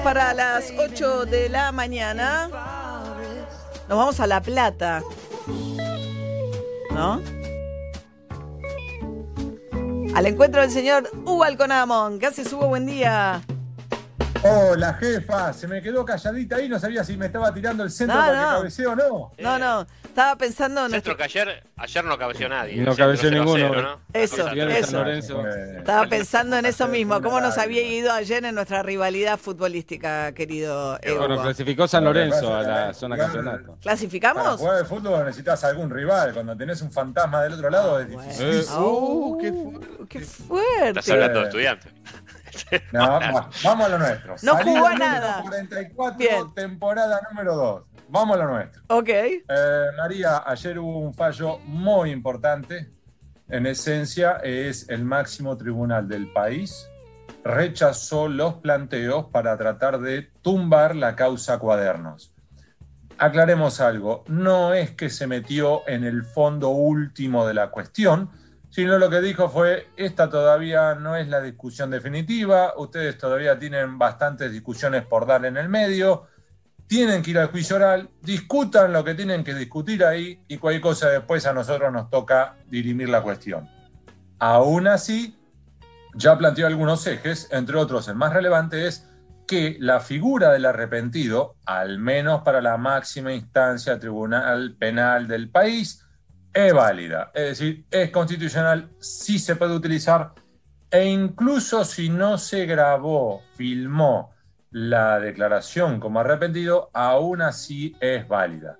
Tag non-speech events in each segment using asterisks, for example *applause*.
minutos para las 8 de la mañana. Nos vamos a La Plata. ¿No? Al encuentro del señor Hugo Alconamón. ¿Qué haces, Hugo? Buen día. Hola, jefa. Se me quedó calladita ahí. No sabía si me estaba tirando el centro No, para no. que cabecee o no. No, no. Estaba pensando en nuestro... que ayer, ayer no cabeció nadie. No cabeció 0 a ninguno. 0, ¿no? Eso, de eso. San Lorenzo. Eh, Estaba pensando en eso mismo. ¿Cómo nos había ido ayer en nuestra rivalidad futbolística, querido eh, Bueno, clasificó San Lorenzo a la zona campeonato. Para ¿Clasificamos? jugar al fútbol necesitas algún rival. Cuando tenés un fantasma del otro lado es difícil. Eh, Oh, uh, qué qué Estás fuerte. hablando de estudiantes. No, vamos, vamos a lo nuestro. No jugó a nada. 44, Bien. temporada número 2. Vamos a lo nuestro. Ok. Eh, María, ayer hubo un fallo muy importante. En esencia, es el máximo tribunal del país. Rechazó los planteos para tratar de tumbar la causa cuadernos. Aclaremos algo, no es que se metió en el fondo último de la cuestión, sino lo que dijo fue, esta todavía no es la discusión definitiva, ustedes todavía tienen bastantes discusiones por dar en el medio, tienen que ir al juicio oral, discutan lo que tienen que discutir ahí y cualquier cosa después a nosotros nos toca dirimir la cuestión. Aún así, ya planteó algunos ejes, entre otros el más relevante es que la figura del arrepentido, al menos para la máxima instancia tribunal penal del país, es válida. Es decir, es constitucional, sí se puede utilizar e incluso si no se grabó, filmó la declaración como arrepentido, aún así es válida.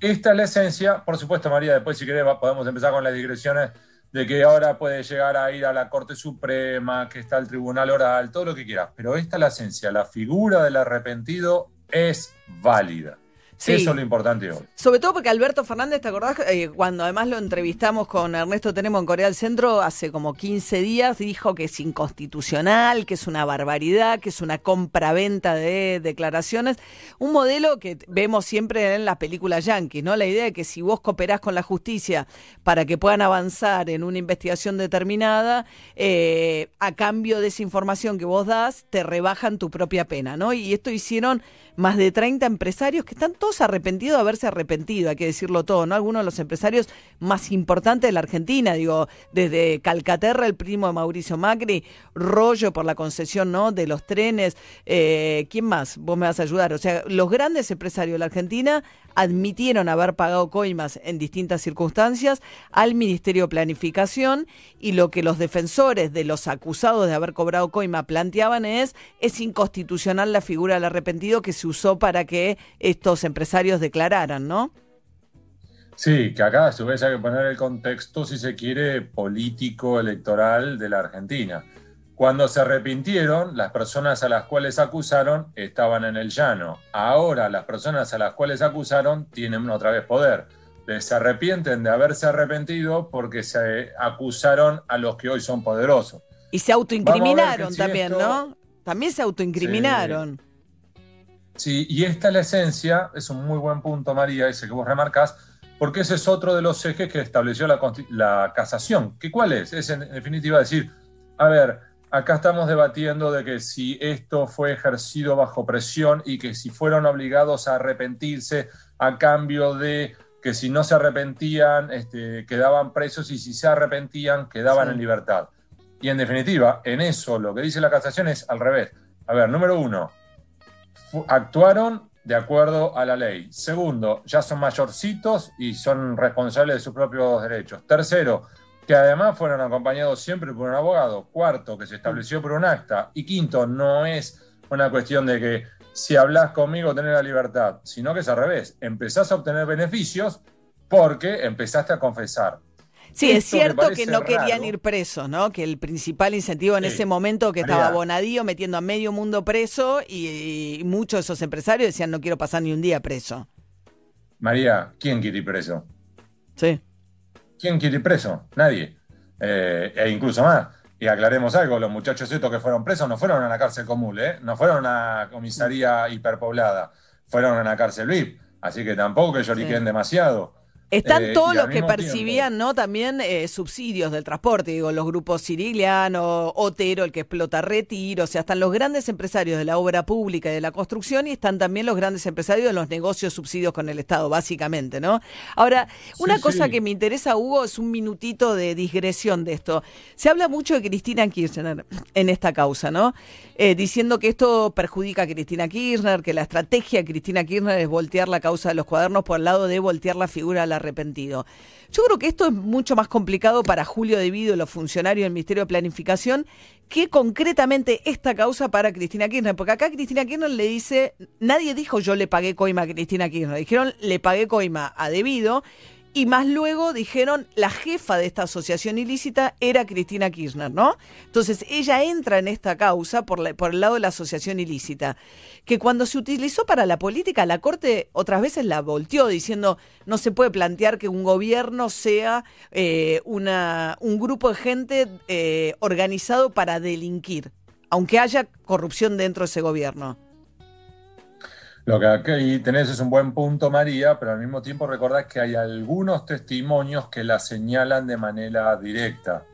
Esta es la esencia. Por supuesto, María, después si querés podemos empezar con las digresiones de que ahora puede llegar a ir a la Corte Suprema, que está el Tribunal Oral, todo lo que quieras. Pero esta es la esencia. La figura del arrepentido es válida. Sí. Eso es lo importante hoy. Sobre todo porque Alberto Fernández, ¿te acordás? Eh, cuando además lo entrevistamos con Ernesto Tenemos en Corea del Centro hace como 15 días, dijo que es inconstitucional, que es una barbaridad, que es una compra-venta de declaraciones. Un modelo que vemos siempre en las películas yankees, ¿no? La idea de que si vos cooperás con la justicia para que puedan avanzar en una investigación determinada, eh, a cambio de esa información que vos das, te rebajan tu propia pena, ¿no? Y esto hicieron más de 30 empresarios que están todos arrepentidos de haberse arrepentido, hay que decirlo todo, ¿no? Algunos de los empresarios más importantes de la Argentina, digo, desde Calcaterra, el primo de Mauricio Macri, Rollo por la concesión, ¿no? De los trenes, eh, ¿quién más? Vos me vas a ayudar. O sea, los grandes empresarios de la Argentina admitieron haber pagado coimas en distintas circunstancias al Ministerio de Planificación y lo que los defensores de los acusados de haber cobrado coima planteaban es es inconstitucional la figura del arrepentido que se usó para que estos empresarios declararan, ¿no? Sí, que acá a su vez hay que poner el contexto, si se quiere, político, electoral de la Argentina. Cuando se arrepintieron, las personas a las cuales acusaron estaban en el llano. Ahora las personas a las cuales acusaron tienen otra vez poder. Se arrepienten de haberse arrepentido porque se acusaron a los que hoy son poderosos. Y se autoincriminaron si también, esto- ¿no? También se autoincriminaron. Sí, y esta es la esencia, es un muy buen punto, María, ese que vos remarcas, porque ese es otro de los ejes que estableció la, casación. ¿Que ¿Cuál es? Es en, en definitiva decir, a ver, acá estamos debatiendo de que si esto fue ejercido bajo presión y que si fueron obligados a arrepentirse a cambio de que si no se arrepentían este, quedaban presos y si se arrepentían quedaban Sí. en libertad. Y en definitiva, en eso lo que dice la casación es al revés. A ver, número uno, actuaron de acuerdo a la ley. Segundo, ya son mayorcitos y son responsables de sus propios derechos. Tercero, que además fueron acompañados siempre por un abogado. Cuarto, que se estableció por un acta. Y quinto, no es una cuestión de que si hablas conmigo tenés la libertad, sino que es al revés. Empezás a obtener beneficios porque empezaste a confesar. Sí, es Esto cierto que no querían raro. ir presos, ¿no? Que el principal incentivo en Sí. ese momento que María. estaba Bonadío metiendo a medio mundo preso y, y muchos de esos empresarios decían no quiero pasar ni un día preso. María, ¿quién quiere ir preso? Sí. ¿Quién quiere ir preso? Nadie. Eh, e incluso más. Y aclaremos algo, los muchachos estos que fueron presos no fueron a la cárcel común, ¿eh? no fueron a una comisaría hiperpoblada, fueron a una cárcel VIP. Así que tampoco que lloriquen Sí. demasiado. Están Eh, todos los que percibían, ¿no? También eh, subsidios del transporte, digo, los grupos Sirigliano, Otero, el que explota Retiro, o sea, están los grandes empresarios de la obra pública y de la construcción y están también los grandes empresarios de los negocios subsidios con el Estado, básicamente, ¿no? Ahora, una Sí, cosa sí. que me interesa, Hugo, es un minutito de digresión de esto. Se habla mucho de Cristina Kirchner en esta causa, ¿no? Eh, diciendo que esto perjudica a Cristina Kirchner, que la estrategia de Cristina Kirchner es voltear la causa de los cuadernos por el lado de voltear la figura del arrepentido. Yo creo que esto es mucho más complicado para Julio Devido los funcionarios del Ministerio de Planificación que concretamente esta causa para Cristina Kirchner. Porque acá Cristina Kirchner le dice, nadie dijo yo le pagué coima a Cristina Kirchner, dijeron le pagué coima a Devido. Y más luego dijeron la jefa de esta asociación ilícita era Cristina Kirchner, ¿no? Entonces ella entra en esta causa por, el lado de la asociación ilícita, que cuando se utilizó para la política, la Corte otras veces la volteó diciendo no se puede plantear que un gobierno sea eh, una, un grupo de gente eh, organizado para delinquir, aunque haya corrupción dentro de ese gobierno. Lo que aquí tenés es un buen punto, María, pero al mismo tiempo recordás que hay algunos testimonios que la señalan de manera directa.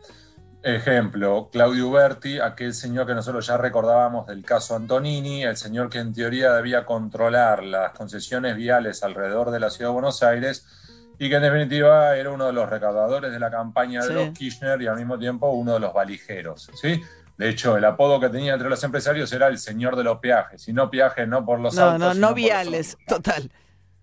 Ejemplo, Claudio Berti, aquel señor que nosotros ya recordábamos del caso Antonini, el señor que en teoría debía controlar las concesiones viales alrededor de la ciudad de Buenos Aires y que en definitiva era uno de los recaudadores de la campaña de Sí. los Kirchner y al mismo tiempo uno de los valijeros, ¿sí? De hecho, el apodo que tenía entre los empresarios era el señor de los peajes, y no peajes no por los No, autos, no, no los viales, total.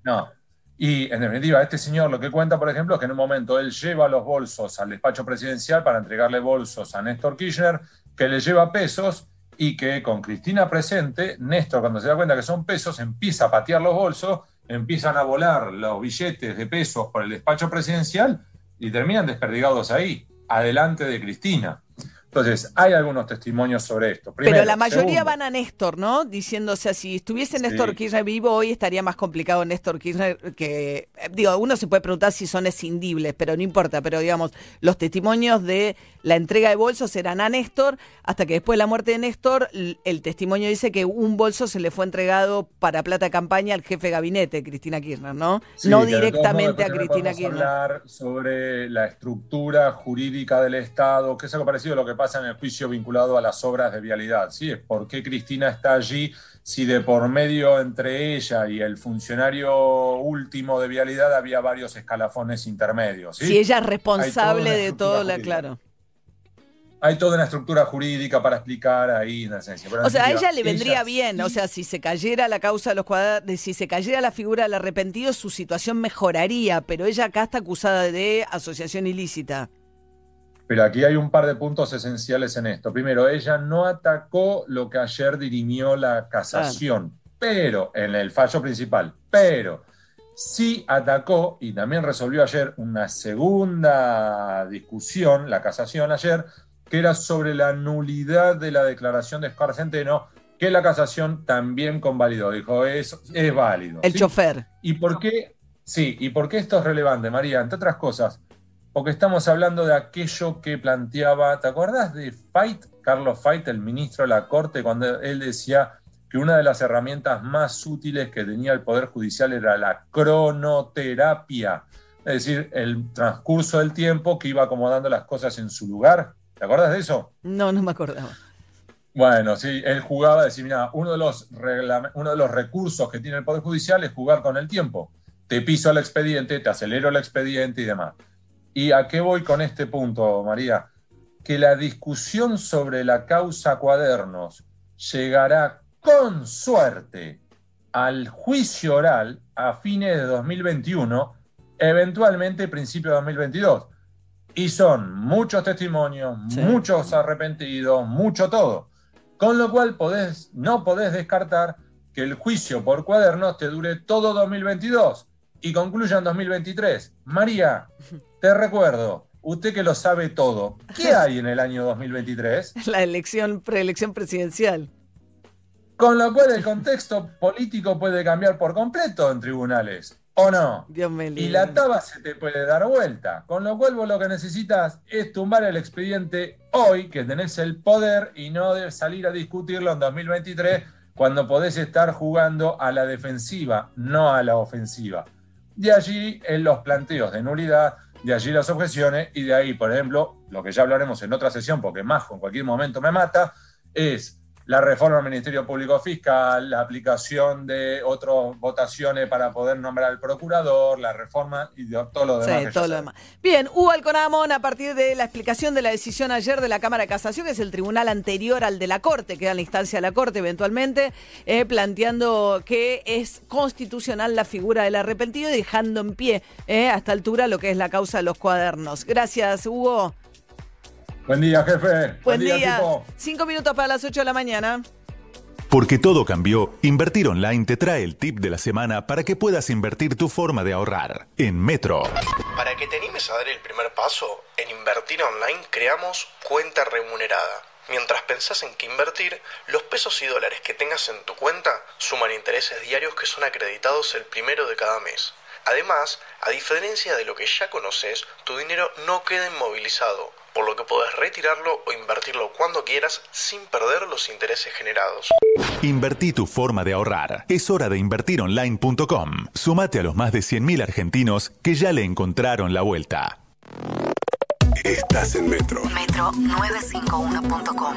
No. Y en definitiva, este señor lo que cuenta, por ejemplo, es que en un momento él lleva los bolsos al despacho presidencial para entregarle bolsos a Néstor Kirchner, que le lleva pesos y que con Cristina presente, Néstor cuando se da cuenta que son pesos, empieza a patear los bolsos, empiezan a volar los billetes de pesos por el despacho presidencial y terminan desperdigados ahí, adelante de Cristina. Entonces, hay algunos testimonios sobre esto. Pero la mayoría Segundo, van a Néstor, ¿no? Diciendo, o sea, si estuviese Sí. Néstor Kirchner vivo hoy estaría más complicado Néstor Kirchner que, eh, digo, uno se puede preguntar si son escindibles, pero no importa, pero digamos, los testimonios de la entrega de bolsos eran a Néstor, hasta que después de la muerte de Néstor, el testimonio dice que un bolso se le fue entregado para plata de campaña al jefe de gabinete, Cristina Kirchner, ¿no? Sí, no directamente a modos, Cristina Kirchner. hablar sobre la estructura jurídica del Estado, que es algo parecido a lo que pasa en el juicio vinculado a las obras de vialidad. ¿sí? Es por qué Cristina está allí si de por medio entre ella y el funcionario último de vialidad había varios escalafones intermedios. ¿sí? Si ella es responsable de todo, la, claro. Hay toda una estructura jurídica para explicar ahí en esencia. Pero en O sea, a ella le vendría ella bien, o sea, si se cayera la causa de los cuadrados, si se cayera la figura del arrepentido, su situación mejoraría, pero ella acá está acusada de asociación ilícita. Pero aquí hay un par de puntos esenciales en esto. Primero, ella no atacó lo que ayer dirimió la casación, pero en el fallo principal, pero sí atacó y también resolvió ayer una segunda discusión, la casación ayer, que era sobre la nulidad de la declaración de Oscar Centeno, que la casación también convalidó. Dijo, es, es válido. El ¿sí? chofer. ¿Y por qué? Sí, ¿y por qué esto es relevante, María? Entre otras cosas, porque estamos hablando de aquello que planteaba, ¿te acuerdas de Fight, Carlos Fight, el ministro de la Corte, cuando él decía que una de las herramientas más útiles que tenía el Poder Judicial era la cronoterapia? Es decir, el transcurso del tiempo que iba acomodando las cosas en su lugar. ¿Te acuerdas de eso? No, no me acordaba. Bueno, sí, él jugaba, decir, mira, uno de, los reglame- uno de los recursos que tiene el Poder Judicial es jugar con el tiempo. Te piso el expediente, te acelero el expediente y demás. ¿Y a qué voy con este punto, María? Que la discusión sobre la causa cuadernos llegará con suerte al juicio oral a fines de 2021, eventualmente principio de 2022. Y son muchos testimonios, Sí. muchos arrepentidos, mucho todo. Con lo cual podés, no podés descartar que el juicio por cuadernos te dure todo 2022 y concluya en 2023. María, te recuerdo, usted que lo sabe todo, ¿qué *laughs* hay en el año 2023? La elección, preelección presidencial. Con lo cual el contexto político puede cambiar por completo en tribunales, ¿o no? Dios me Y libre. la taba se te puede dar vuelta. Con lo cual vos lo que necesitas es tumbar el expediente hoy, que tenés el poder, y no de salir a discutirlo en 2023, cuando podés estar jugando a la defensiva, no a la ofensiva. De allí en los planteos de nulidad, de allí las objeciones y de ahí, por ejemplo, lo que ya hablaremos en otra sesión, porque Majo en cualquier momento me mata, es la reforma del Ministerio Público Fiscal, la aplicación de otras votaciones para poder nombrar al procurador, la reforma y de todo lo demás. Sí, todo lo demás. Bien, Hugo Alconamón, a partir de la explicación de la decisión ayer de la Cámara de Casación, que es el tribunal anterior al de la Corte, que da la instancia de la Corte eventualmente, eh, planteando que es constitucional la figura del arrepentido y dejando en pie eh, a esta altura lo que es la causa de los cuadernos. Gracias, Hugo. Buen día, jefe. Buen, día. Cinco minutos para las ocho de la mañana. Porque todo cambió, Invertir Online te trae el tip de la semana para que puedas invertir tu forma de ahorrar. En Metro. Para que te animes a dar el primer paso, en Invertir Online creamos cuenta remunerada. Mientras pensás en qué invertir, los pesos y dólares que tengas en tu cuenta suman intereses diarios que son acreditados el primero de cada mes. Además, a diferencia de lo que ya conoces, tu dinero no queda inmovilizado por lo que podés retirarlo o invertirlo cuando quieras sin perder los intereses generados. Invertí tu forma de ahorrar. Es hora de invertironline.com. Sumate a los más de 100.000 argentinos que ya le encontraron la vuelta. Estás en Metro. Metro951.com.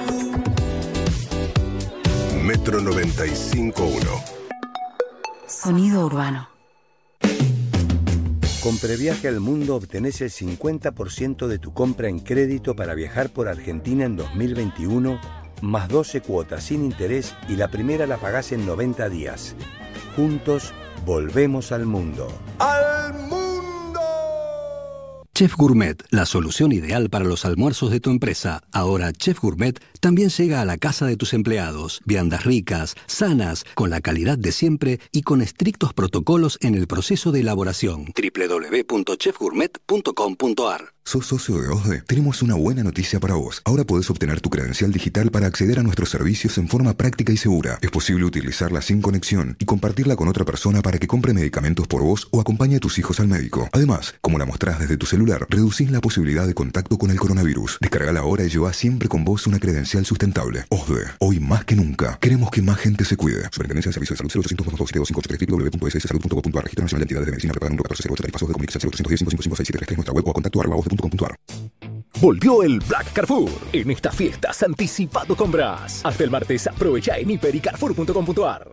Metro 951. Sonido urbano. Con Previaje al Mundo obtenés el 50% de tu compra en crédito para viajar por Argentina en 2021, más 12 cuotas sin interés y la primera la pagás en 90 días. Juntos, volvemos al mundo. ¡Al mundo! Chef Gourmet, la solución ideal para los almuerzos de tu empresa. Ahora Chef Gourmet también llega a la casa de tus empleados. Viandas ricas, sanas, con la calidad de siempre y con estrictos protocolos en el proceso de elaboración. www.chefgourmet.com.ar ¿Sos socio de OSDE? Tenemos una buena noticia para vos. Ahora podés obtener tu credencial digital para acceder a nuestros servicios en forma práctica y segura. Es posible utilizarla sin conexión y compartirla con otra persona para que compre medicamentos por vos o acompañe a tus hijos al médico. Además, como la mostrás desde tu celular, reducís la posibilidad de contacto con el coronavirus. Descargala ahora y lleva siempre con vos una credencial sustentable. OSDE, hoy más que nunca, queremos que más gente se cuide. Superintendencia de Servicios de Salud 0800 www.sssalud.gov.ar Registro Nacional de Entidades de Medicina preparar número 14 08 tarifazo de comunicación 0810 5556 nuestra web o contacto arroba Volvió el Black Carrefour. En estas fiestas anticipado compras. Hasta el martes aprovecha en hiper.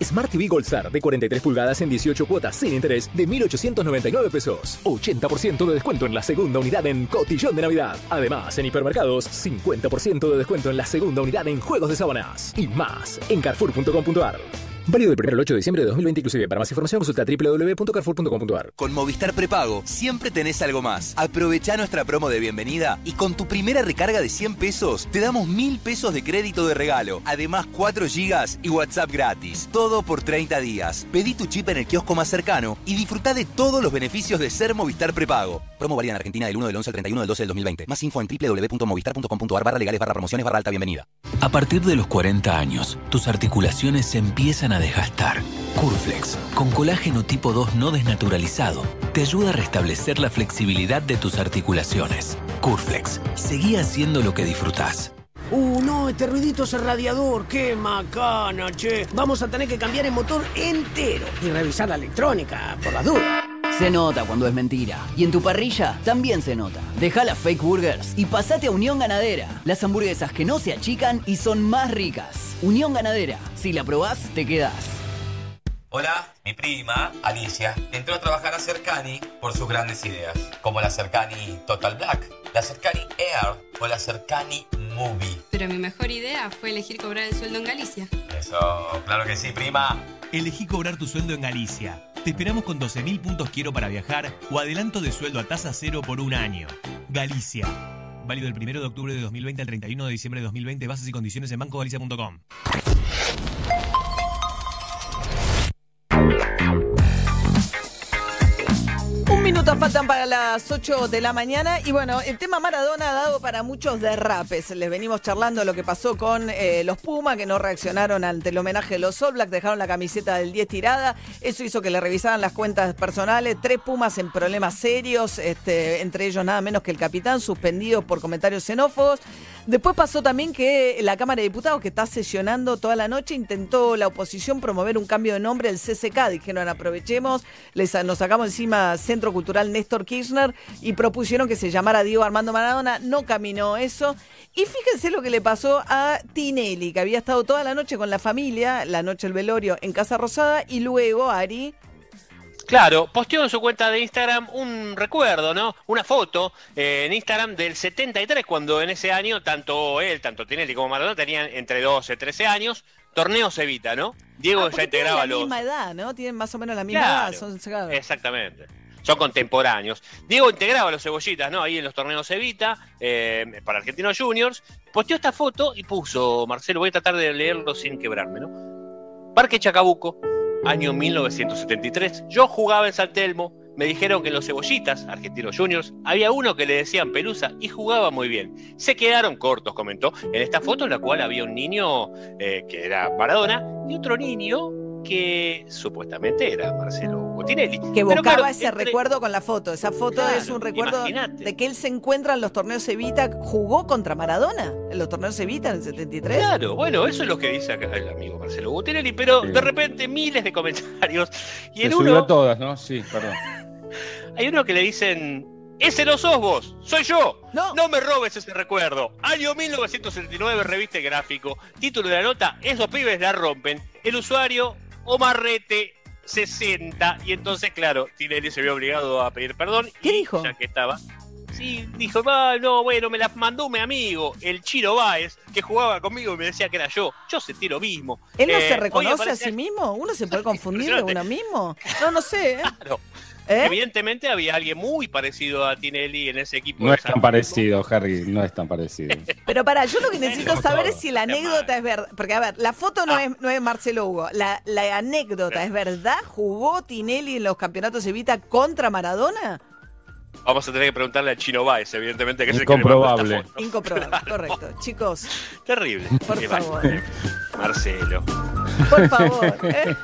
Smart TV Goldstar de 43 pulgadas en 18 cuotas sin interés de 1.899 pesos. 80% de descuento en la segunda unidad en Cotillón de Navidad. Además, en hipermercados, 50% de descuento en la segunda unidad en juegos de sábanas. Y más en carrefour.com.ar. Válido del 1 al 8 de diciembre de 2020 inclusive. Para más información consulta www.carrefour.com.ar. Con Movistar Prepago siempre tenés algo más. Aprovecha nuestra promo de bienvenida y con tu primera recarga de 100 pesos te damos 1000 pesos de crédito de regalo. Además 4 gigas y WhatsApp gratis. Todo por 30 días. Pedí tu chip en el kiosco más cercano y disfruta de todos los beneficios de ser Movistar Prepago. Promo válida en Argentina del 1 del 11 al 31 del 12 del 2020. Más info en www.movistar.com.ar barra legales barra promociones barra alta bienvenida. A partir de los 40 años, tus articulaciones se empiezan a desgastar. Curflex, con colágeno tipo 2 no desnaturalizado, te ayuda a restablecer la flexibilidad de tus articulaciones. Curflex, seguí haciendo lo que disfrutás. Uh, no, este ruidito es el radiador. ¡Qué macana, che! Vamos a tener que cambiar el motor entero y revisar la electrónica, por las dudas. Se nota cuando es mentira. Y en tu parrilla también se nota. Deja las fake burgers y pasate a Unión Ganadera. Las hamburguesas que no se achican y son más ricas. Unión Ganadera. Si la probás, te quedás. Hola, mi prima, Alicia, entró a trabajar a Cercani por sus grandes ideas, como la Cercani Total Black, la Cercani Air o la Cercani Movie. Pero mi mejor idea fue elegir cobrar el sueldo en Galicia. Eso, claro que sí, prima. Elegí cobrar tu sueldo en Galicia. Te esperamos con 12.000 puntos quiero para viajar o adelanto de sueldo a tasa cero por un año. Galicia. Válido del 1 de octubre de 2020 al 31 de diciembre de 2020. Bases y condiciones en bancogalicia.com. faltan para las 8 de la mañana y bueno, el tema Maradona ha dado para muchos derrapes. Les venimos charlando lo que pasó con eh, los Pumas que no reaccionaron ante el homenaje de los All Blacks, dejaron la camiseta del 10 tirada. Eso hizo que le revisaran las cuentas personales. Tres Pumas en problemas serios, este, entre ellos nada menos que el capitán, suspendido por comentarios xenófobos. Después pasó también que la Cámara de Diputados, que está sesionando toda la noche, intentó la oposición promover un cambio de nombre del CCK. Dijeron, aprovechemos, les, nos sacamos encima Centro Cultural Néstor Kirchner y propusieron que se llamara Diego Armando Maradona. No caminó eso. Y fíjense lo que le pasó a Tinelli, que había estado toda la noche con la familia, la noche del velorio en Casa Rosada, y luego Ari Claro, posteó en su cuenta de Instagram un recuerdo, ¿no? Una foto eh, en Instagram del 73, cuando en ese año tanto él, tanto Tinelli como Maradona tenían entre 12 y 13 años. Torneo Cevita, ¿no? Diego Ah, ya porque tienen integraba la los. misma edad, ¿no? Tienen más o menos la misma Claro, edad. Son, claro. Exactamente. Son contemporáneos. Diego integraba a los cebollitas, ¿no? Ahí en los torneos Evita, eh, para Argentinos Juniors. Posteó esta foto y puso, Marcelo, voy a tratar de leerlo sin quebrarme, ¿no? Parque Chacabuco, año 1973. Yo jugaba en San Telmo. Me dijeron que en los cebollitas, Argentinos Juniors, había uno que le decían Pelusa y jugaba muy bien. Se quedaron cortos, comentó, en esta foto en la cual había un niño eh, que era Maradona y otro niño que supuestamente era Marcelo Botinelli. Que evocaba claro, ese entre- recuerdo con la foto. Esa foto Claro, es un recuerdo de que él se encuentra en los torneos Evita. ¿Jugó contra Maradona en los torneos Evita en el 73? Claro, bueno, eso es lo que dice acá el amigo Marcelo Botinelli, pero de repente miles de comentarios. Y Se en subió uno, a todas, ¿no? Sí, perdón. *laughs* hay uno que le dicen, ese no sos vos, soy yo. No. me robes ese recuerdo. Año 1979, revista y gráfico. Título de la nota, esos pibes la rompen. El usuario, Omarrete 60. Y entonces, claro, Tinelli se vio obligado a pedir perdón. ¿Qué y dijo? Ya que estaba. Sí, dijo, "Ah, no, bueno, me las mandó mi amigo, el Chiro Báez, que jugaba conmigo y me decía que era yo. Yo sentí lo mismo. ¿Él no Eh, se reconoce a sí mismo? ¿Uno se puede *laughs* confundir de uno mismo? No, no sé. ¿eh? Claro. ¿Eh? Evidentemente había alguien muy parecido a Tinelli en ese equipo. No de es tan parecido, Harry, no es tan parecido. *laughs* Pero para, yo lo que necesito *laughs* saber es si la anécdota es verdad. Porque, a ver, la foto Ah. no, es, no es Marcelo Hugo. La, la anécdota es verdad. ¿Jugó Tinelli en los campeonatos Evita contra Maradona? Vamos a tener que preguntarle al Chino Báez, evidentemente, que es el que Incomprobable. *laughs* correcto. Chicos, Terrible. Por favor. Marcelo. por favor. ¿eh?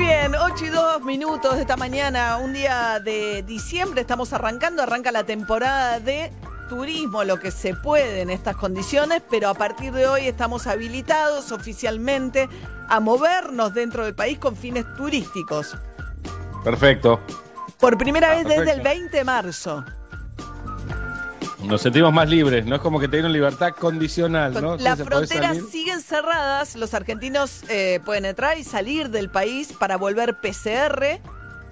Bien, 8 y 2 minutos de esta mañana, un día de diciembre, estamos arrancando, arranca la temporada de turismo, lo que se puede en estas condiciones, pero a partir de hoy estamos habilitados oficialmente a movernos dentro del país con fines turísticos. Perfecto. Por primera Ah, vez desde el perfecto. 20 de marzo. Nos sentimos más libres, no es como que te dieron libertad condicional, ¿no? Las fronteras siguen cerradas, los argentinos eh, pueden entrar y salir del país para volver PCR,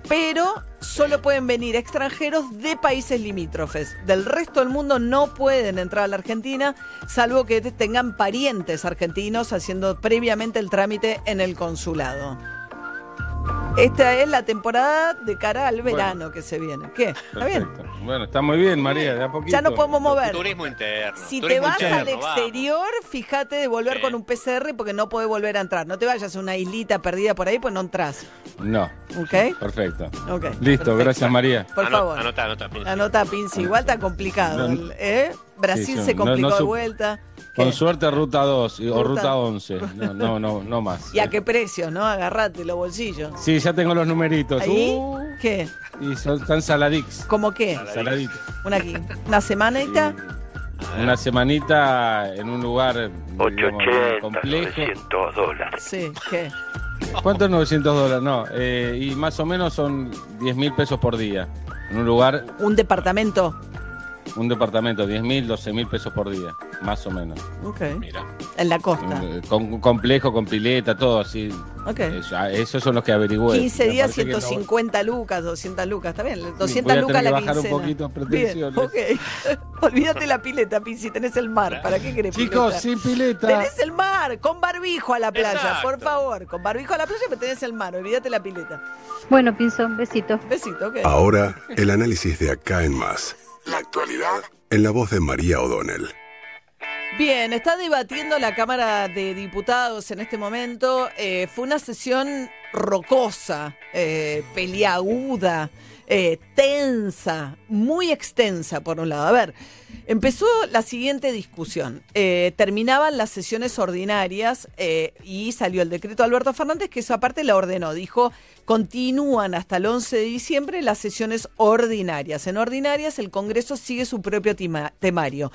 pero solo pueden venir extranjeros de países limítrofes. Del resto del mundo no pueden entrar a la Argentina, salvo que tengan parientes argentinos haciendo previamente el trámite en el consulado. Esta es la temporada de cara al verano que se viene. ¿Qué? ¿Está bien? Perfecto. Bueno, está muy bien, María, de a poquito. Ya no podemos mover. Turismo interno. Si te vas interno, al vamos. exterior, fíjate de volver Sí. con un PCR porque no podés volver a entrar. No te vayas a una islita perdida por ahí, pues no entras. No. ¿Ok? Perfecto. Ok. Listo, perfecto. gracias María. Por Anota, favor. Anota, anota. Pinci. Anota, Pinci. Igual está complicado. No, ¿eh? Brasil sí, se complicó no de vuelta. Con suerte ruta 2 y- o Ruta- ruta 11. No, no, no, no más. *laughs* ¿Y a qué precio, no? Agarrate los bolsillos. Sí, ya tengo los numeritos. ¿Ahí? Uh, ¿Qué? y son tan saladix. ¿Cómo qué? Saladitos. Una, una semanita. Una semanita en un lugar digamos, 880, complejo. 900 dólares. Sí, ¿qué? ¿Cuántos 900 dólares? No, eh, y más o menos son 10 mil pesos por día. En un lugar, Un departamento. Un departamento, 10 mil, 12 mil pesos por día, más o menos. Ok. Mira. En la costa. Eh, Con, complejo, con pileta, todo así. Ok. Eso, ah, esos son los que averigüé. 15 Me días, parece que no- 150 lucas, 200 lucas, está bien. 200 voy a tener lucas que la bajar un quincena. poquito Bien, pretensiones. ok. *laughs* Olvídate la pileta, Pinci, tenés el mar. ¿Para qué querés Chicos, pileta? sin pileta. Tenés el mar, con barbijo a la playa, Exacto. por favor. Con barbijo a la playa, pero tenés el mar. Olvídate la pileta. Bueno, Pinzo, besito. Besito, ok. Ahora, el análisis de acá en más. La actualidad en la voz de María O'Donnell. Bien, está debatiendo la Cámara de Diputados en este momento. Eh, fue una sesión rocosa, eh, peliaguda, eh, tensa, muy extensa por un lado. A ver, empezó la siguiente discusión. Eh, terminaban las sesiones ordinarias y salió el decreto de Alberto Fernández que esa parte la ordenó. Dijo, Continúan hasta el 11 de diciembre las sesiones ordinarias. En ordinarias el Congreso sigue su propio tema- temario.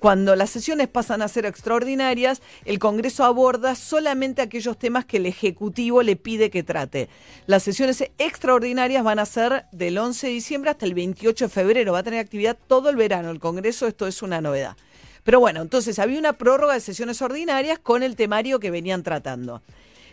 Cuando las sesiones pasan a ser extraordinarias, el Congreso aborda solamente aquellos temas que el Ejecutivo le pide que trate. Las sesiones extraordinarias van a ser del 11 de diciembre hasta el 28 de febrero. Va a tener actividad todo el verano el Congreso. Esto es una novedad. Pero bueno, entonces había una prórroga de sesiones ordinarias con el temario que venían tratando.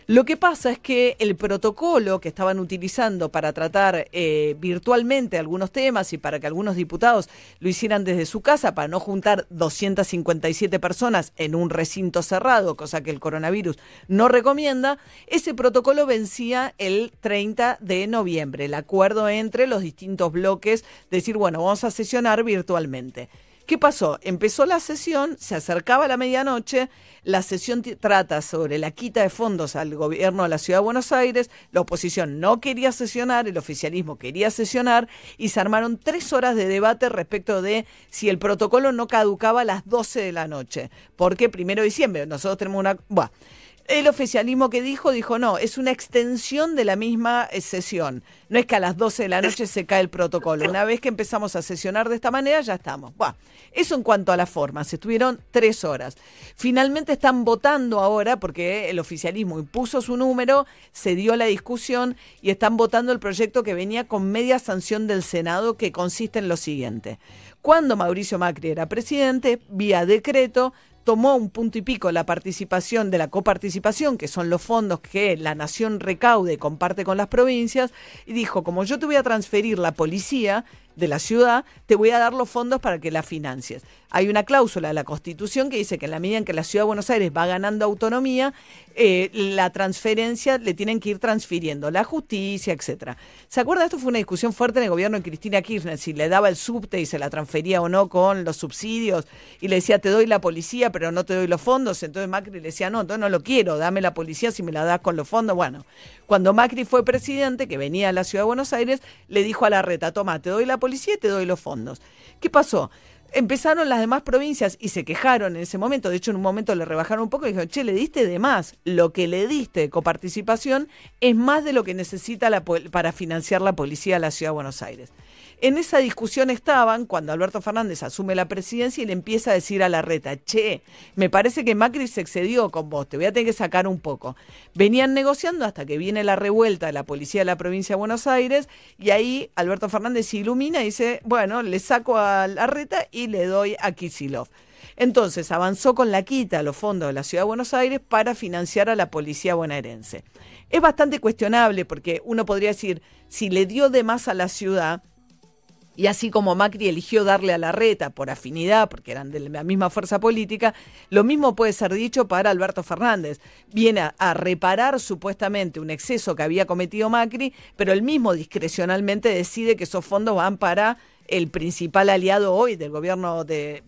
Lo que pasa es que el protocolo que estaban utilizando para tratar eh, virtualmente algunos temas y para que algunos diputados lo hicieran desde su casa, para no juntar 257 personas en un recinto cerrado, cosa que el coronavirus no recomienda, ese protocolo vencía el 30 de noviembre, el acuerdo entre los distintos bloques, decir, bueno, vamos a sesionar virtualmente. ¿Qué pasó? Empezó la sesión, se acercaba la medianoche, la sesión trata sobre la quita de fondos al gobierno de la Ciudad de Buenos Aires, la oposición no quería sesionar, el oficialismo quería sesionar y se armaron tres horas de debate respecto de si el protocolo no caducaba a las 12 de la noche. Porque primero de diciembre, nosotros tenemos una... El oficialismo que dijo, dijo no, es una extensión de la misma eh, sesión. No es que a las 12 de la noche se cae el protocolo. Una vez que empezamos a sesionar de esta manera, ya estamos. Buah. Eso en cuanto a la forma. Se estuvieron tres horas. Finalmente están votando ahora, porque el oficialismo impuso su número, se dio la discusión y están votando el proyecto que venía con media sanción del Senado, que consiste en lo siguiente. Cuando Mauricio Macri era presidente, vía decreto, tomó un punto y pico la participación de la coparticipación, que son los fondos que la nación recaude y comparte con las provincias, y dijo, como yo te voy a transferir la policía de la ciudad, te voy a dar los fondos para que la financies. Hay una cláusula de la Constitución que dice que en la medida en que la Ciudad de Buenos Aires va ganando autonomía, eh, la transferencia le tienen que ir transfiriendo, la justicia, etcétera. ¿Se acuerda? Esto fue una discusión fuerte en el gobierno de Cristina Kirchner, si le daba el subte y se la transfería o no con los subsidios, y le decía, te doy la policía, pero no te doy los fondos. Entonces Macri le decía, no, entonces no lo quiero, dame la policía si me la das con los fondos. Bueno, cuando Macri fue presidente, que venía a la Ciudad de Buenos Aires, le dijo a la reta, toma, te doy la policía y te doy los fondos. ¿Qué pasó? Empezaron las demás provincias y se quejaron en ese momento. De hecho, en un momento le rebajaron un poco y dijeron, che, le diste de más. Lo que le diste de coparticipación es más de lo que necesita la para financiar la policía de la Ciudad de Buenos Aires. En esa discusión estaban cuando Alberto Fernández asume la presidencia y le empieza a decir a la reta, che, me parece que Macri se excedió con vos, te voy a tener que sacar un poco. Venían negociando hasta que viene la revuelta de la policía de la provincia de Buenos Aires y ahí Alberto Fernández se ilumina y dice, bueno, le saco a la reta y le doy a Kisilov. Entonces avanzó con la quita a los fondos de la Ciudad de Buenos Aires para financiar a la policía bonaerense. Es bastante cuestionable porque uno podría decir, si le dio de más a la ciudad, y así como Macri eligió darle a la reta por afinidad, porque eran de la misma fuerza política, lo mismo puede ser dicho para Alberto Fernández. Viene a, reparar supuestamente un exceso que había cometido Macri, pero él mismo discrecionalmente decide que esos fondos van para el principal aliado hoy del gobierno de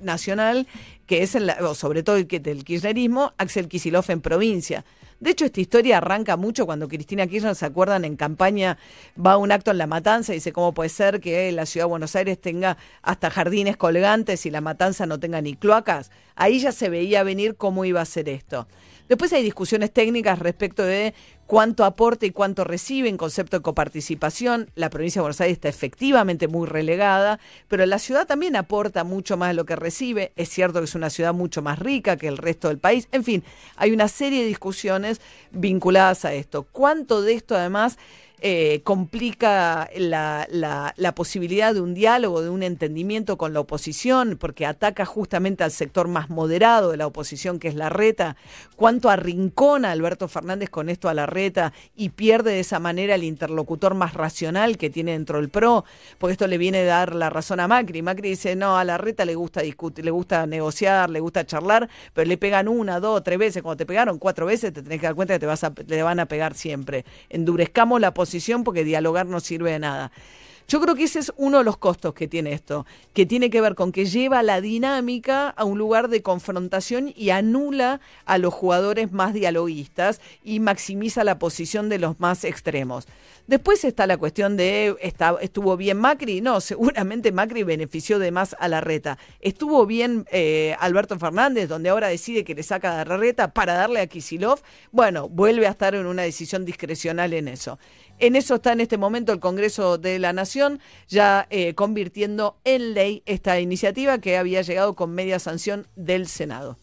nacional, que es, o sobre todo el del kirchnerismo, Axel Kicillof en provincia. De hecho, esta historia arranca mucho cuando Cristina Kirchner, ¿se acuerdan? En campaña va a un acto en La Matanza y dice, ¿cómo puede ser que la ciudad de Buenos Aires tenga hasta jardines colgantes y La Matanza no tenga ni cloacas? Ahí ya se veía venir cómo iba a ser esto. Después hay discusiones técnicas respecto de cuánto aporta y cuánto recibe en concepto de coparticipación. La provincia de Buenos Aires está efectivamente muy relegada, pero la ciudad también aporta mucho más de lo que recibe. Es cierto que es una ciudad mucho más rica que el resto del país. En fin, hay una serie de discusiones vinculadas a esto. ¿Cuánto de esto además eh, complica la, posibilidad de un diálogo, de un entendimiento con la oposición, porque ataca justamente al sector más moderado de la oposición, que es la reta, cuánto arrincona Alberto Fernández con esto a la reta y pierde de esa manera el interlocutor más racional que tiene dentro del PRO, porque esto le viene a dar la razón a Macri. Macri dice, no, a la reta le gusta discutir, le gusta negociar, le gusta charlar, pero le pegan una, dos, tres veces. Cuando te pegaron cuatro veces, te tenés que dar cuenta que te le van a pegar siempre. Endurezcamos la posición porque dialogar no sirve de nada. Yo creo que ese es uno de los costos que tiene esto, que tiene que ver con que lleva la dinámica a un lugar de confrontación y anula a los jugadores más dialoguistas y maximiza la posición de los más extremos. Después está la cuestión de, está, ¿estuvo bien Macri? No, seguramente Macri benefició de más a la reta. ¿Estuvo bien eh, Alberto Fernández, donde ahora decide que le saca de la reta para darle a Kisilov? Bueno, vuelve a estar en una decisión discrecional en eso. En eso está en este momento el Congreso de la Nación, ya eh, convirtiendo en ley esta iniciativa que había llegado con media sanción del Senado.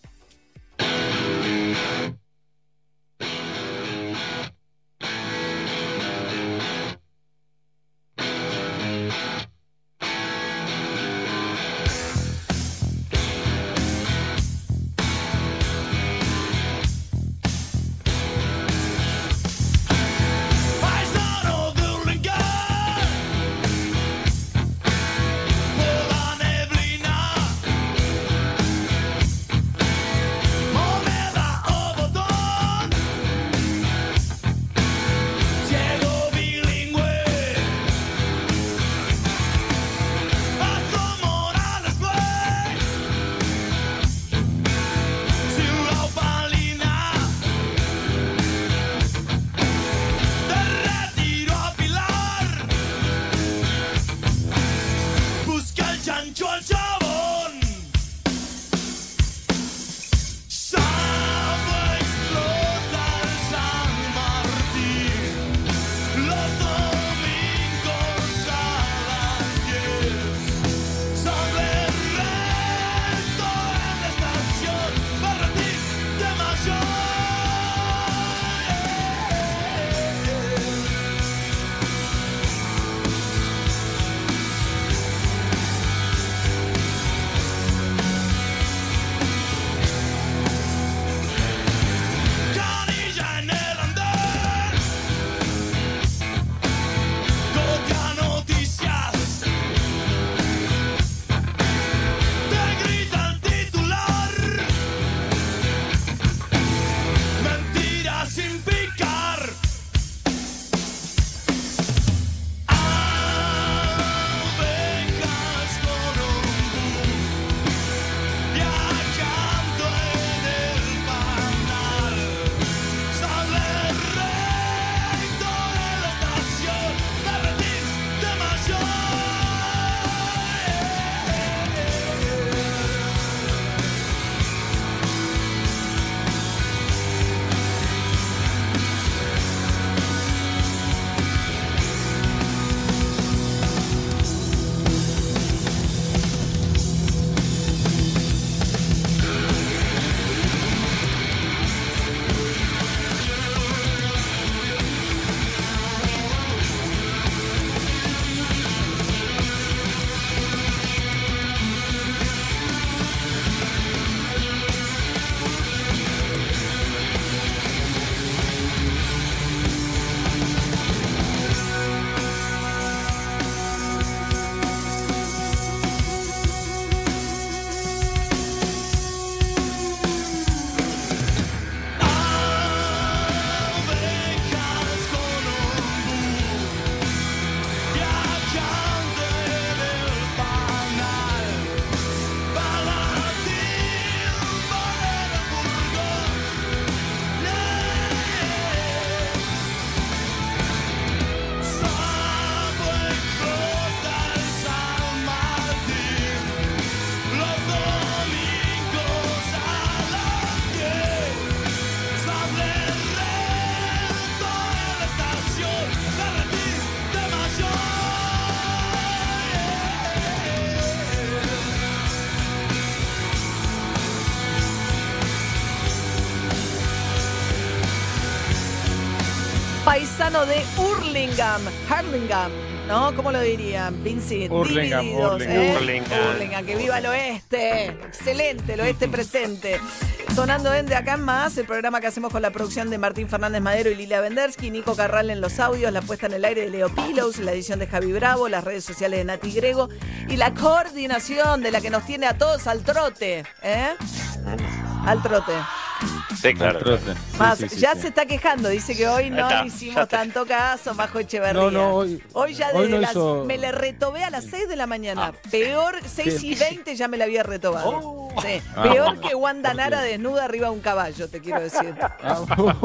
De Hurlingham, Hurlingham, ¿no? ¿Cómo lo dirían? Vincent. Hurlingham, divididos, Hurlingham. ¿eh? Hurlingham. Hurlingham, que viva el oeste. Excelente, el oeste presente. Sonando en De Acá en Más, el programa que hacemos con la producción de Martín Fernández Madero y Lilia Vendersky, Nico Carral en los audios, la puesta en el aire de Leo Pilos, la edición de Javi Bravo, las redes sociales de Nati Grego y la coordinación de la que nos tiene a todos al trote, ¿eh? Al trote. Sí, claro. Sí, Más, sí, sí, ya sí. se está quejando, dice que hoy no está, le ya hicimos está. tanto caso, Majo Echeverría. No, no, hoy- ya hoy desde no las, hizo- me le retobé a las 6 de la mañana. Ah. Peor, 6 y 20 ya me la había retobado. Oh. Sí. Ah, Peor bueno. que Wanda Nara desnuda arriba de un caballo, te quiero decir. Ah, *laughs*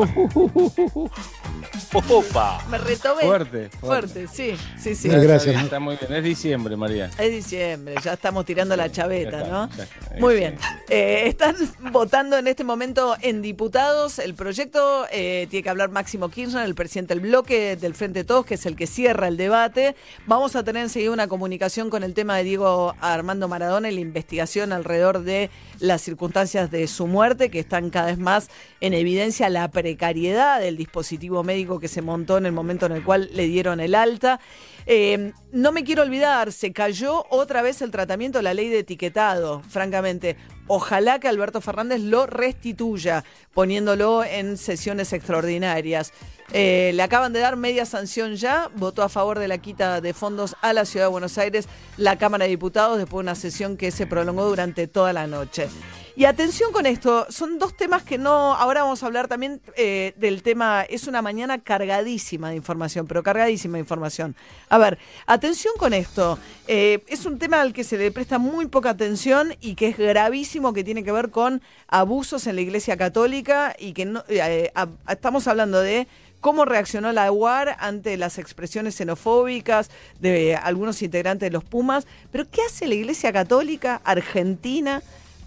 Opa. Me retobé. Fuerte, Fuerte, sí, sí, sí. Está Gracias, Está muy bien. Es diciembre, María. Es diciembre, ya estamos tirando la chaveta, Ya está, ¿no? ya está. Muy Sí. bien. Eh, están votando en este momento en diputados. El proyecto eh, tiene que hablar Máximo Kirchner, el presidente del bloque del Frente de Todos, que es el que cierra el debate. Vamos a tener enseguida una comunicación con el tema de Diego Armando Maradona y la investigación alrededor de las circunstancias de su muerte, que están cada vez más en evidencia la precariedad del dispositivo médico que se montó en el momento en el cual le dieron el alta. Eh, no me quiero olvidar, se cayó otra vez el tratamiento de la ley de etiquetado, francamente. Ojalá que Alberto Fernández lo restituya, poniéndolo en sesiones extraordinarias. Eh, le acaban de dar media sanción ya, votó a favor de la quita de fondos a la Ciudad de Buenos Aires la Cámara de Diputados después de una sesión que se prolongó durante toda la noche. Y atención con esto, son dos temas que no, ahora vamos a hablar también eh, del tema, es una mañana cargadísima de información, pero cargadísima de información. A ver, atención con esto, eh, es un tema al que se le presta muy poca atención y que es gravísimo, que tiene que ver con abusos en la Iglesia Católica y que no, eh, estamos hablando de cómo reaccionó la UAR ante las expresiones xenofóbicas de algunos integrantes de los Pumas, pero ¿qué hace la Iglesia Católica Argentina?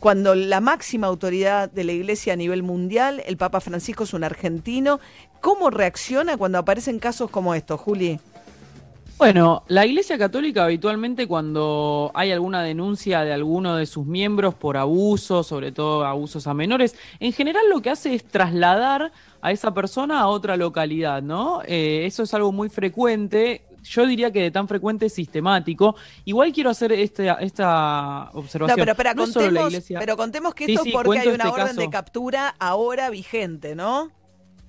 Cuando la máxima autoridad de la iglesia a nivel mundial, el Papa Francisco es un argentino, ¿cómo reacciona cuando aparecen casos como estos, Juli? Bueno, la Iglesia Católica habitualmente cuando hay alguna denuncia de alguno de sus miembros por abuso, sobre todo abusos a menores, en general lo que hace es trasladar a esa persona a otra localidad, ¿no? Eh, eso es algo muy frecuente. Yo diría que de tan frecuente es sistemático. Igual quiero hacer este, esta No, observación. pero, No solo la contemos, iglesia- pero contemos que Sí, esto sí, es porque hay una este orden de captura ahora vigente, ¿no?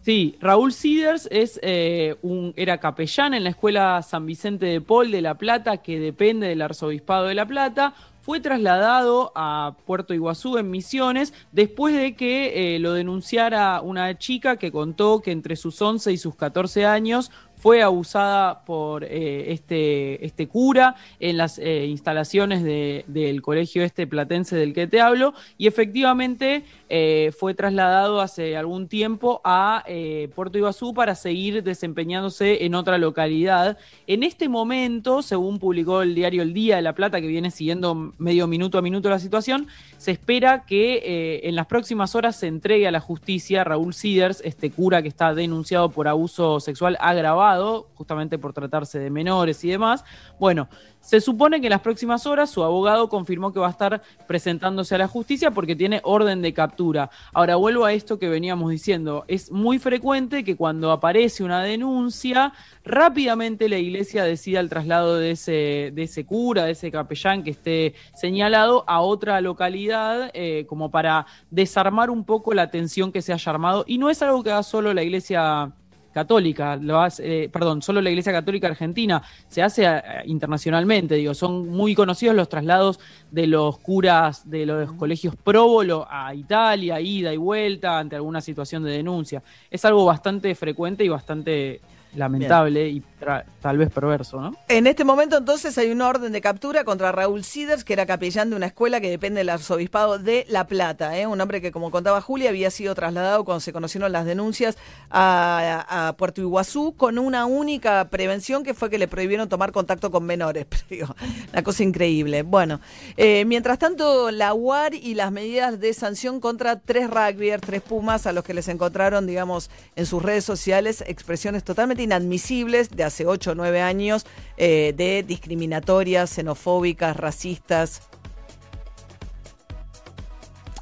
Sí, Raúl Siders es, eh, un, era capellán en la escuela San Vicente de Paul de La Plata, que depende del arzobispado de La Plata. Fue trasladado a Puerto Iguazú en Misiones después de que eh, lo denunciara una chica que contó que entre sus 11 y sus 14 años fue abusada por eh, este, este cura en las eh, instalaciones de- del colegio este platense del que te hablo y efectivamente eh, fue trasladado hace algún tiempo a eh, Puerto Iguazú para seguir desempeñándose en otra localidad. En este momento, según publicó el diario El Día de La Plata, que viene siguiendo medio minuto a minuto la situación, se espera que eh, en las próximas horas se entregue a la justicia Raúl Siders, este cura que está denunciado por abuso sexual agravado, justamente por tratarse de menores y demás. Bueno, se supone que en las próximas horas su abogado confirmó que va a estar presentándose a la justicia porque tiene orden de captura. Ahora vuelvo a esto que veníamos diciendo. Es muy frecuente que cuando aparece una denuncia, rápidamente la iglesia decida el traslado de ese, de ese cura, de ese capellán que esté señalado a otra localidad, eh, como para desarmar un poco la tensión que se haya armado. Y no es algo que haga solo la iglesia católica, lo hace, eh, perdón, solo la Iglesia Católica Argentina, se hace eh, internacionalmente, digo, son muy conocidos los traslados de los curas de los colegios próbolo a Italia, ida y vuelta ante alguna situación de denuncia. Es algo bastante frecuente y bastante lamentable y tra- tal vez perverso, ¿no? En este momento entonces hay una orden de captura contra Raúl Siders, que era capellán de una escuela que depende del arzobispado de La Plata, ¿eh? un hombre que como contaba Julia había sido trasladado cuando se conocieron las denuncias a, a Puerto Iguazú con una única prevención que fue que le prohibieron tomar contacto con menores. *laughs* Pero digo, una cosa increíble. Bueno, eh, mientras tanto la UAR y las medidas de sanción contra tres rugbyers, tres pumas a los que les encontraron, digamos, en sus redes sociales expresiones totalmente inadmisibles de hace 8 o 9 años eh, de discriminatorias, xenofóbicas, racistas.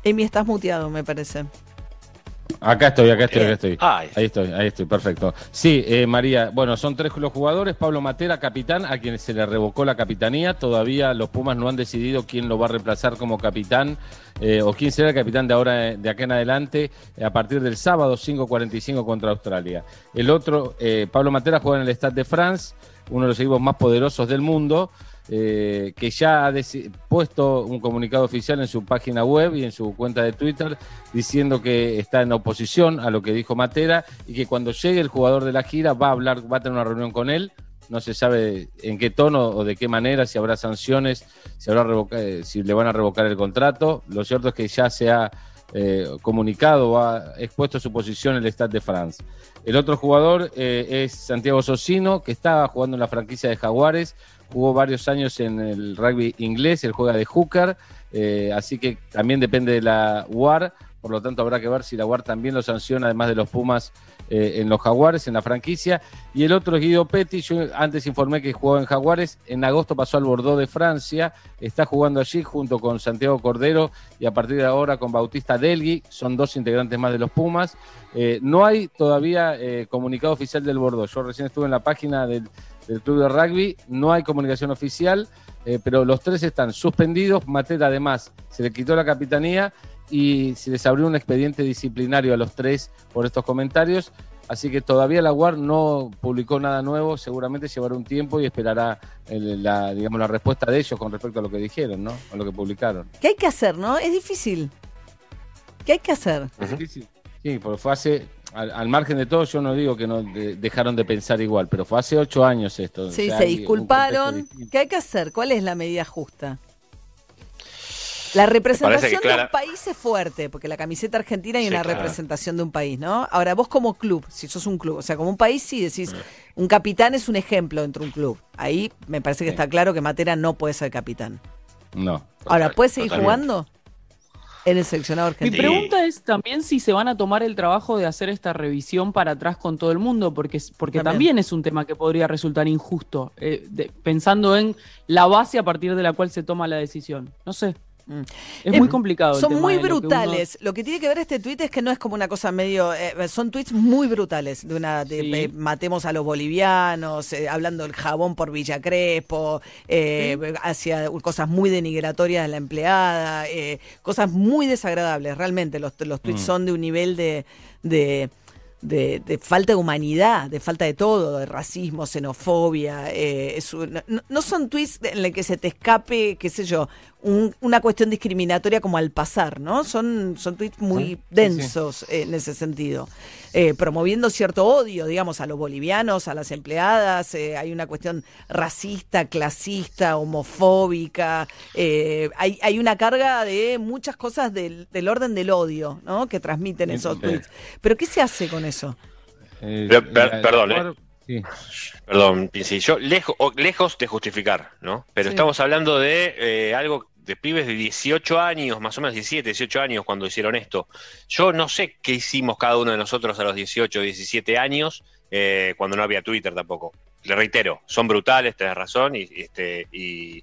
Emi, estás muteado, me parece. Acá estoy, acá estoy, acá estoy. Ahí estoy, ahí estoy, perfecto. Sí, eh, María, bueno, son tres los jugadores. Pablo Matera, capitán, a quien se le revocó la capitanía. Todavía los Pumas no han decidido quién lo va a reemplazar como capitán eh, o quién será el capitán de ahora, eh, de acá en adelante, a partir del sábado 5.45 contra Australia. El otro, eh, Pablo Matera, juega en el Stade de France, uno de los equipos más poderosos del mundo. Eh, que ya ha puesto un comunicado oficial en su página web y en su cuenta de Twitter diciendo que está en oposición a lo que dijo Matera y que cuando llegue el jugador de la gira va a hablar, va a tener una reunión con él. No se sabe en qué tono o de qué manera, si habrá sanciones, si, habrá eh, si le van a revocar el contrato. Lo cierto es que ya se ha eh, comunicado ha expuesto su posición el Stade de France. El otro jugador eh, es Santiago Socino, que estaba jugando en la franquicia de Jaguares, jugó varios años en el rugby inglés, él juega de hooker, eh, así que también depende de la UAR, por lo tanto habrá que ver si la UAR también lo sanciona, además de los Pumas eh, en los Jaguares, en la franquicia. Y el otro es Guido Petti, yo antes informé que jugó en Jaguares, en agosto pasó al Bordeaux de Francia, está jugando allí junto con Santiago Cordero y a partir de ahora con Bautista Delgui, son dos integrantes más de los Pumas. Eh, no hay todavía comunicado oficial del Bordeaux, yo recién estuve en la página del, del club de rugby, no hay comunicación oficial, eh, pero los tres están suspendidos, Matera además se le quitó la capitanía y se les abrió un expediente disciplinario a los tres por estos comentarios. Así que todavía la UAR no publicó nada nuevo, seguramente llevará un tiempo y esperará el- la, digamos, la respuesta de ellos con respecto a lo que dijeron, ¿no? A lo que publicaron. ¿Qué hay que hacer, no? Es difícil. ¿Qué hay que hacer? Difícil. Sí, porque fue hace, al, al margen de todo, yo no digo que no de- dejaron de pensar igual, pero fue hace ocho años esto. Sí, O sea, se disculparon. ¿Qué hay que hacer? ¿Cuál es la medida justa? La representación de Clara- un país es fuerte, porque la camiseta argentina hay Sí, una claro. representación de un país, ¿no? Ahora, vos como club, si sos un club, o sea, como un país, sí decís, un capitán es un ejemplo dentro de un club. Ahí me parece que está claro que Matera no puede ser capitán. No. Ahora, ¿puede seguir Totalmente. jugando? En el seleccionado Mi pregunta es también si se van a tomar el trabajo de hacer esta revisión para atrás con todo el mundo, porque, porque También. también. es un tema que podría resultar injusto, eh, de- pensando en la base a partir de la cual se toma la decisión. No sé. Es Eh, muy complicado. el Son tema muy de lo que uno- brutales. Lo que tiene que ver este tuit es que no es como una cosa medio. eh, son tweets muy brutales. De una. De, Sí. eh, matemos a los bolivianos, eh, hablando del jabón por Villa Crespo, eh, hacia cosas muy denigratorias de la empleada, eh, cosas muy desagradables. Realmente, los, los tweets Mm. son de un nivel de. de de, de falta de humanidad, de falta de todo, de racismo, xenofobia. eh, es un- no, no son tweets en los que se te escape, qué sé yo, un- una cuestión discriminatoria como al pasar, ¿no? Son, son tweets muy Sí, sí, densos eh, en ese sentido, eh, promoviendo cierto odio, digamos, a los bolivianos, a las empleadas. eh, hay una cuestión racista, clasista, homofóbica. eh, hay, hay una carga de muchas cosas del, del orden del odio, ¿no? Que transmiten esos tweets. Pero ¿qué se hace con eso? Eh, per- perdón, ¿eh? Sí. Perdón, Pinci, yo lejos, o- lejos de justificar, ¿no? Pero Sí. estamos hablando de eh, algo de pibes de 18 años, más o menos 17, 18 años cuando hicieron esto. Yo no sé qué hicimos cada uno de nosotros a los 18, 17 años, eh, cuando no había Twitter tampoco. Le reitero, son brutales, tenés razón, y, este, y,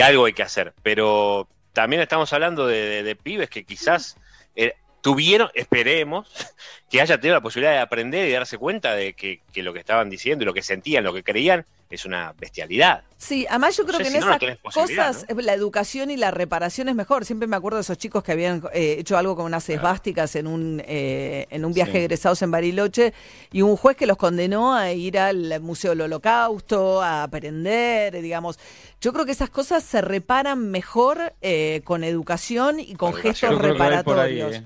algo hay que hacer. Pero también estamos hablando de pibes que quizás eh, tuvieron, esperemos, *laughs* que haya tenido la posibilidad de aprender y darse cuenta de que, que lo que estaban diciendo y lo que sentían, lo que creían, es una bestialidad. Sí, además yo creo sé que si en no, no esas cosas eh, la educación y la reparación es mejor. Siempre me acuerdo de esos chicos que habían eh, hecho algo con unas esvásticas en un eh, en un viaje Sí. egresados en Bariloche y un juez que los condenó a ir al Museo del Holocausto, a aprender, digamos. Yo creo que esas cosas se reparan mejor eh, con educación y con gestos ahí, reparatorios. eh.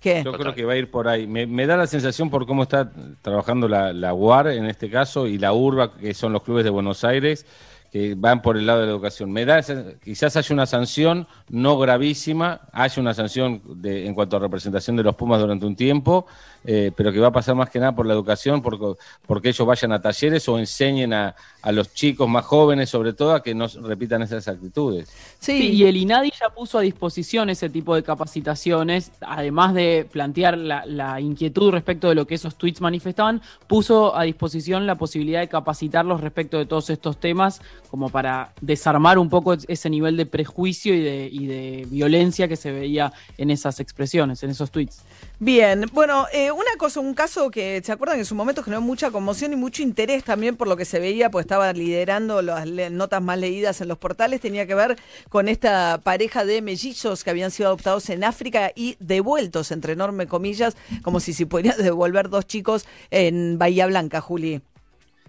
¿Qué? Yo creo que va a ir por ahí. Me, me da la sensación por cómo está trabajando la, la UAR en este caso y la URBA, que son los clubes de Buenos Aires, que van por el lado de la educación. Me da esa- quizás haya una sanción no gravísima, haya una sanción de, en cuanto a representación de los Pumas durante un tiempo, eh, pero que va a pasar más que nada por la educación, porque, porque ellos vayan a talleres o enseñen a, a los chicos más jóvenes, sobre todo, a que no repitan esas actitudes. Sí, y el INADI ya puso a disposición ese tipo de capacitaciones, además de plantear la, la inquietud respecto de lo que esos tweets manifestaban, puso a disposición la posibilidad de capacitarlos respecto de todos estos temas, como para desarmar un poco ese nivel de prejuicio y de, violencia que se veía en esas expresiones, en esos tweets. Bien, bueno, eh, una cosa, un caso que se acuerdan que en su momento generó mucha conmoción y mucho interés también por lo que se veía, pues estaba liderando las notas más leídas en los portales, tenía que ver con esta pareja de mellizos que habían sido adoptados en África y devueltos, entre enormes comillas, como si se pudieran *laughs* devolver dos chicos en Bahía Blanca, Juli.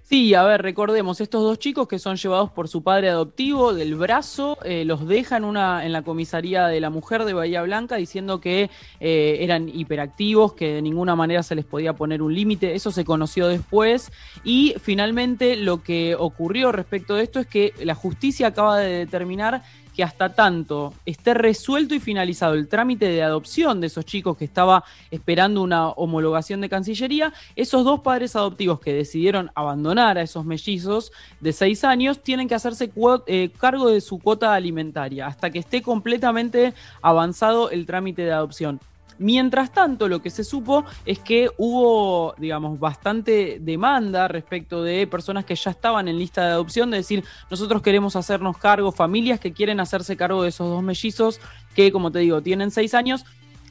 Sí, a ver, recordemos, estos dos chicos que son llevados por su padre adoptivo del brazo, eh, los dejan una, en la comisaría de la mujer de Bahía Blanca diciendo que eh, eran hiperactivos, que de ninguna manera se les podía poner un límite, eso se conoció después. Y finalmente lo que ocurrió respecto de esto es que la justicia acaba de determinar que hasta tanto esté resuelto y finalizado el trámite de adopción de esos chicos que estaba esperando una homologación de Cancillería, esos dos padres adoptivos que decidieron abandonar a esos mellizos de seis años tienen que hacerse eh, cargo de su cuota alimentaria hasta que esté completamente avanzado el trámite de adopción. Mientras tanto, lo que se supo es que hubo, digamos, bastante demanda respecto de personas que ya estaban en lista de adopción, de decir, nosotros queremos hacernos cargo, familias que quieren hacerse cargo de esos dos mellizos que, como te digo, tienen seis años,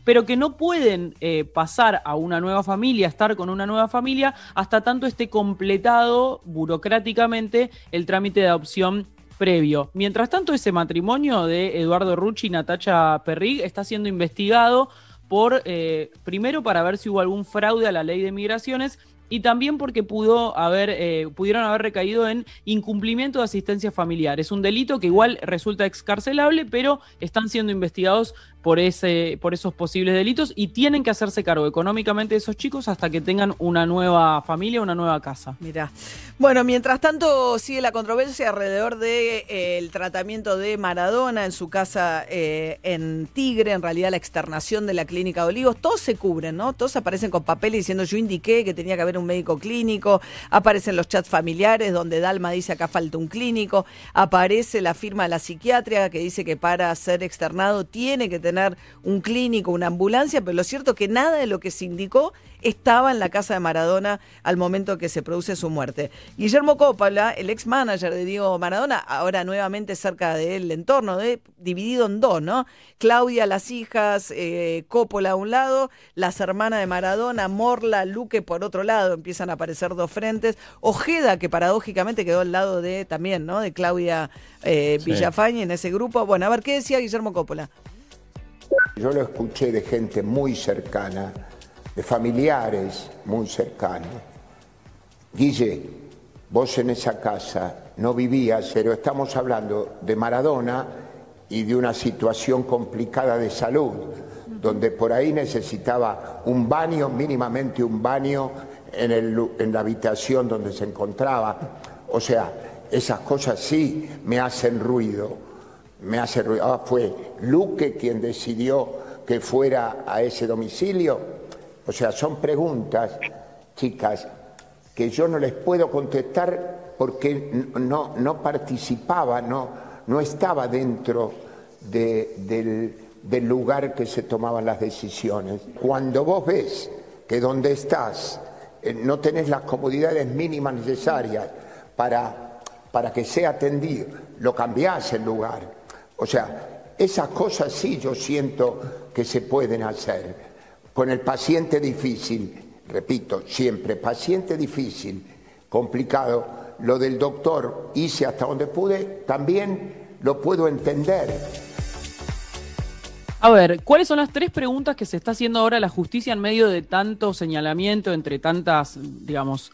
pero que no pueden eh, pasar a una nueva familia, estar con una nueva familia, hasta tanto esté completado burocráticamente el trámite de adopción previo. Mientras tanto, ese matrimonio de Eduardo Rucci y Natacha Perrig está siendo investigado por, eh, primero para ver si hubo algún fraude a la ley de migraciones y también porque pudo haber, eh, pudieron haber recaído en incumplimiento de asistencia familiar. Es un delito que igual resulta excarcelable, pero están siendo investigados por, ese, por esos posibles delitos y tienen que hacerse cargo económicamente de esos chicos hasta que tengan una nueva familia, una nueva casa. Mira. Bueno, mientras tanto sigue la controversia alrededor del de, tratamiento de Maradona en su casa eh, en Tigre, en realidad la externación de la clínica de Olivos. Todos se cubren, ¿no? Todos aparecen con papeles diciendo yo indiqué que tenía que haber un médico clínico, aparecen los chats familiares donde Dalma dice acá falta un clínico, aparece la firma de la psiquiatría que dice que para ser externado tiene que tener tener un clínico, una ambulancia, pero lo cierto es que nada de lo que se indicó estaba en la casa de Maradona al momento que se produce su muerte. Guillermo Coppola, el ex manager de Diego Maradona, ahora nuevamente cerca del entorno, de, dividido en dos, ¿no? Claudia, las hijas, eh, Coppola a un lado, las hermanas de Maradona, Morla, Luque por otro lado, empiezan a aparecer dos frentes. Ojeda, que paradójicamente quedó al lado de también, ¿no? De Claudia eh, Villafañe en ese grupo. Bueno, a ver, ¿qué decía Guillermo Coppola? Yo lo escuché de gente muy cercana, de familiares muy cercanos. Guille, vos en esa casa no vivías, pero estamos hablando de Maradona y de una situación complicada de salud, donde por ahí necesitaba un baño, mínimamente un baño en, el, en la habitación donde se encontraba. O sea, esas cosas sí me hacen ruido me hace ruido. Ah, fue Luque quien decidió que fuera a ese domicilio. O sea, son preguntas, chicas, que yo no les puedo contestar porque no, no participaba, no, no estaba dentro del, del lugar que se tomaban las decisiones. Cuando vos ves que donde estás eh, no tenés las comodidades mínimas necesarias para, para que sea atendido, lo cambiás el lugar o sea, esas cosas sí yo siento que se pueden hacer. Con el paciente difícil, repito, siempre, paciente difícil, complicado, lo del doctor hice hasta donde pude, también lo puedo entender. A ver, ¿cuáles son las tres preguntas que se está haciendo ahora la justicia en medio de tanto señalamiento entre tantas, digamos,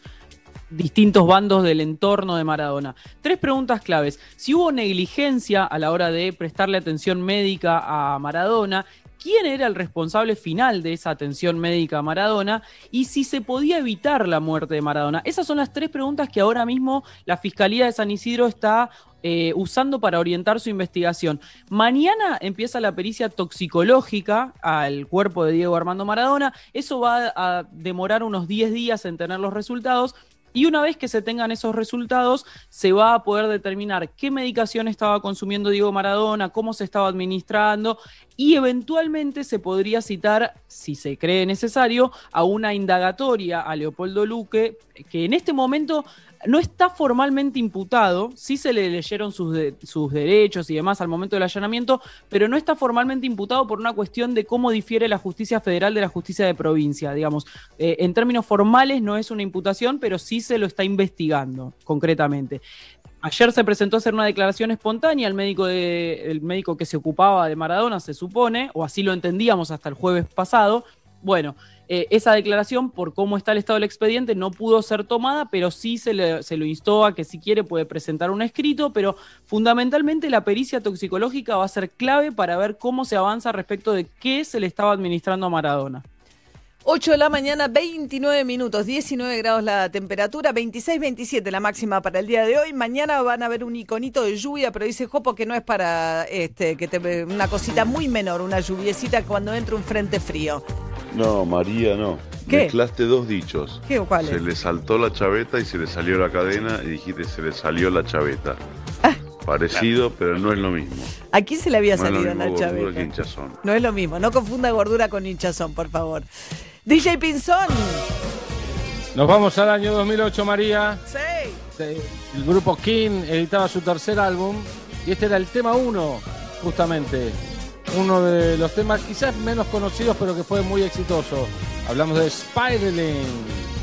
distintos bandos del entorno de Maradona. Tres preguntas claves. Si hubo negligencia a la hora de prestarle atención médica a Maradona, quién era el responsable final de esa atención médica a Maradona y si se podía evitar la muerte de Maradona. Esas son las tres preguntas que ahora mismo la Fiscalía de San Isidro está eh, usando para orientar su investigación. Mañana empieza la pericia toxicológica al cuerpo de Diego Armando Maradona. Eso va a demorar unos 10 días en tener los resultados y una vez que se tengan esos resultados, se va a poder determinar qué medicación estaba consumiendo Diego Maradona, cómo se estaba administrando y eventualmente se podría citar, si se cree necesario, a una indagatoria a Leopoldo Luque, que en este momento no está formalmente imputado, sí se le leyeron sus, derechos y demás al momento del allanamiento, pero no está formalmente imputado por una cuestión de cómo difiere la justicia federal de la justicia de provincia, digamos. Eh, en términos formales no es una imputación, pero sí se lo está investigando concretamente. Ayer se presentó a hacer una declaración espontánea, el médico, de, el médico que se ocupaba de Maradona, se supone, o así lo entendíamos hasta el jueves pasado. Bueno, Eh, esa declaración, por cómo está el estado del expediente, no pudo ser tomada, pero sí se, le- se lo instó a que si quiere puede presentar un escrito, pero fundamentalmente la pericia toxicológica va a ser clave para ver cómo se avanza respecto de qué se le estaba administrando a Maradona. 8 de la mañana, 29 minutos, 19 grados la temperatura, 26, 27 la máxima para el día de hoy. Mañana van a ver un iconito de lluvia, pero dice Jopo que no es para este, que te, una cosita muy menor, una lluviecita cuando entre un frente frío. No, María, no. ¿Qué? Mezclaste dos dichos. ¿Qué o cuál Se le saltó la chaveta y se le salió la cadena y dijiste se le salió la chaveta. Ah. Parecido, pero no es lo mismo. ¿A quién se le había no es lo salido mismo la chaveta? hinchazón. No es lo mismo, no confunda gordura con hinchazón, por favor. DJ Pinzón. Nos vamos al año 2008, María. Sí. El grupo King editaba su tercer álbum y este era el tema uno, justamente. Uno de los temas quizás menos conocidos, pero que fue muy exitoso. Hablamos de Spiraling.